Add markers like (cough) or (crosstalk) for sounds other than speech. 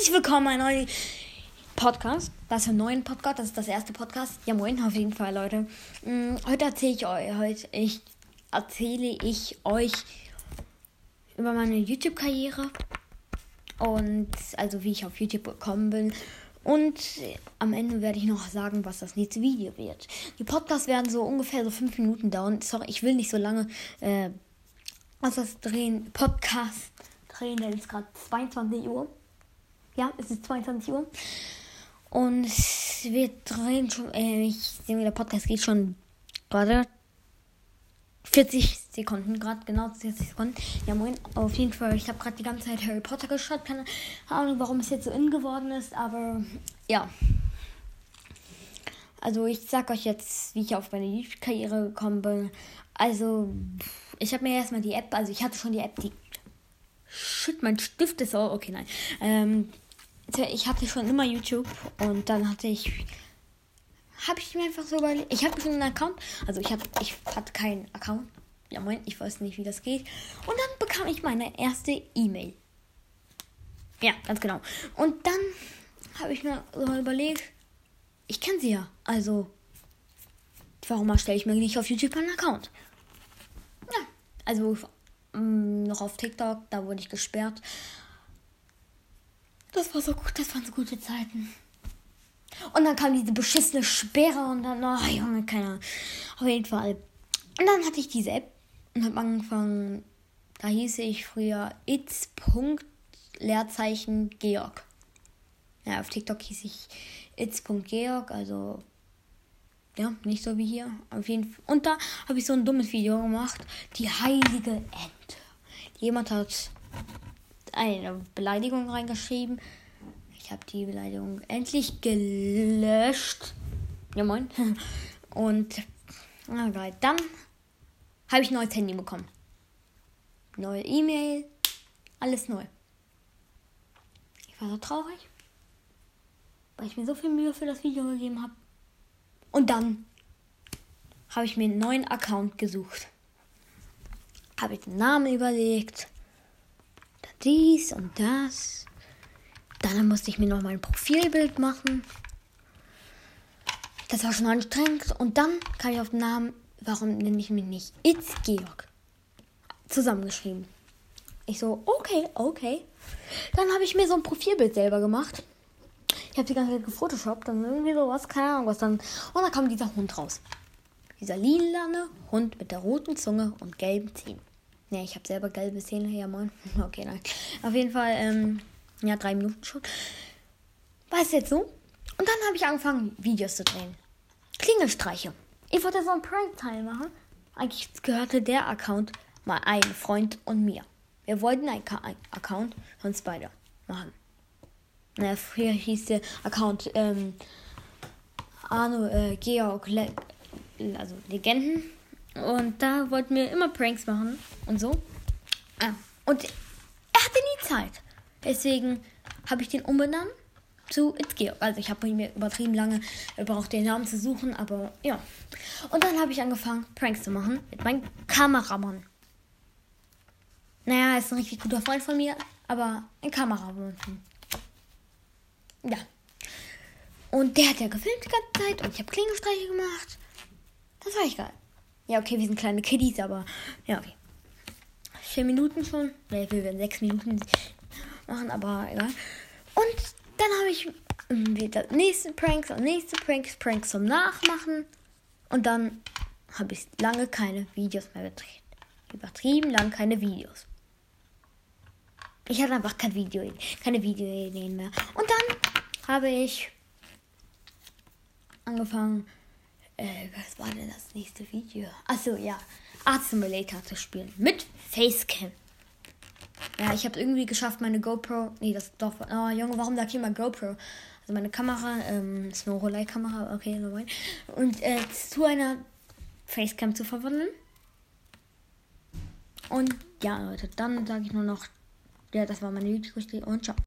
herzlich willkommen ein neuer Podcast. Das ist ein neuer Podcast, das ist das erste Podcast. Ja, moin, auf jeden Fall, Leute. Mm, heute erzähle ich euch, heute ich, erzähle ich euch über meine YouTube-Karriere und also wie ich auf YouTube gekommen bin. Und am Ende werde ich noch sagen, was das nächste Video wird. Die Podcasts werden so ungefähr so fünf Minuten dauern. Sorry, ich will nicht so lange äh, was das drehen. Podcast drehen, denn es ist gerade 22 Uhr. Ja, es ist 22 Uhr. Und wir drehen schon, äh, ich sehe, der Podcast geht schon gerade 40 Sekunden, gerade genau 40 Sekunden. Ja, moin. Auf jeden Fall, ich habe gerade die ganze Zeit Harry Potter geschaut. Keine Ahnung, warum es jetzt so in geworden ist, aber ja. Also, ich sag euch jetzt, wie ich auf meine YouTube-Karriere gekommen bin. Also, ich habe mir erstmal die App, also ich hatte schon die App, die. Shit, mein Stift ist auch. Okay, nein. Ähm, ich hatte schon immer YouTube und dann hatte ich habe ich mir einfach so überlegt. Ich hatte schon einen Account. Also ich hatte, ich hatte keinen Account. Ja, moin, ich weiß nicht, wie das geht. Und dann bekam ich meine erste E-Mail. Ja, ganz genau. Und dann habe ich mir so überlegt, ich kenne sie ja. Also, warum erstelle ich mir nicht auf YouTube einen Account? Ja, also mh, mm, noch auf TikTok, da wurde ich gesperrt. Das war so gut, das waren so gute Zeiten. Und dann kam diese beschissene Sperre und dann, oh Junge, keine Ahnung. Auf jeden Fall. Und dann hatte ich diese App und habe angefangen, da hieß ich früher It's. Leerzeichen Georg. Ja, auf TikTok hieß ich It's.Georg, also ja, nicht so wie hier. Auf jeden Fall. Und da habe ich so ein dummes Video gemacht. Die heilige Ente. Jemand hat eine Beleidigung reingeschrieben. Ich habe die Beleidigung endlich gelöscht. Ja, moin. (laughs) Und, geil. Dann habe ich ein neues Handy bekommen. Neue E-Mail. Alles neu. Ich war so traurig. Weil ich mir so viel Mühe für das Video gegeben habe. Und dann habe ich mir einen neuen Account gesucht. Habe ich den Namen überlegt. Dies und das. Dann musste ich mir noch mein Profilbild machen. Das war schon anstrengend. Und dann kam ich auf den Namen, warum nenne ich mich nicht It's Georg? Zusammengeschrieben. Ich so, okay, okay. Dann habe ich mir so ein Profilbild selber gemacht. Ich habe die ganze Zeit gefotoshoppt, dann irgendwie sowas, keine Ahnung was dann. Und dann kam dieser Hund raus. Dieser lilane Hund mit der roten Zunge und gelben Zähnen. Ne, ich habe selber gelbe Zähne. Ja, moin. (laughs) Okay, nein. Auf jeden Fall, ähm, ja, drei Minuten schon. War es jetzt so? Und dann habe ich angefangen, Videos zu drehen. Klingelstreiche. Ich wollte so einen Prank-Teil machen. Eigentlich gehörte der Account mal einem Freund und mir. Wir wollten einen Account von beide machen. Naja, früher hieß der Account ähm, Arno äh, Georg Le also Legenden. Und da wollten wir immer Pranks machen und so. Ah, und er hatte nie Zeit. Deswegen habe ich den umbenannt zu It's Georg. Also ich habe mir übertrieben lange gebraucht, den Namen zu suchen, aber ja. Und dann habe ich angefangen, Pranks zu machen mit meinem Kameramann. Naja, ist ein richtig guter Freund von mir, aber ein Kameramann. Ja. Und der hat ja gefilmt die ganze Zeit und ich habe Klingelstreiche gemacht. Das war echt geil. Ja, okay, wir sind kleine Kiddies, aber ja, okay. Vier Minuten schon. Ne, wir werden sechs Minuten machen, aber egal. Und dann habe ich wieder nächste Pranks und nächste Pranks, Pranks zum Nachmachen. Und dann habe ich lange keine Videos mehr gedreht. Übertrieben lang keine Videos. Ich hatte einfach kein Video, keine Videoideen mehr. Und dann habe ich angefangen, äh, was war denn das nächste Video? Achso, ja. Art Simulator zu spielen. Mit Facecam. Ja, ich habe irgendwie geschafft, meine GoPro. Nee, das doch. Oh, Junge, warum sag ich immer GoPro? Also meine Kamera, ähm, ist eine Rolei-Kamera, okay, normal. Und äh, zu einer Facecam zu verwandeln. Und ja, Leute, dann sage ich nur noch, ja, das war meine YouTube-Geschichte und ciao.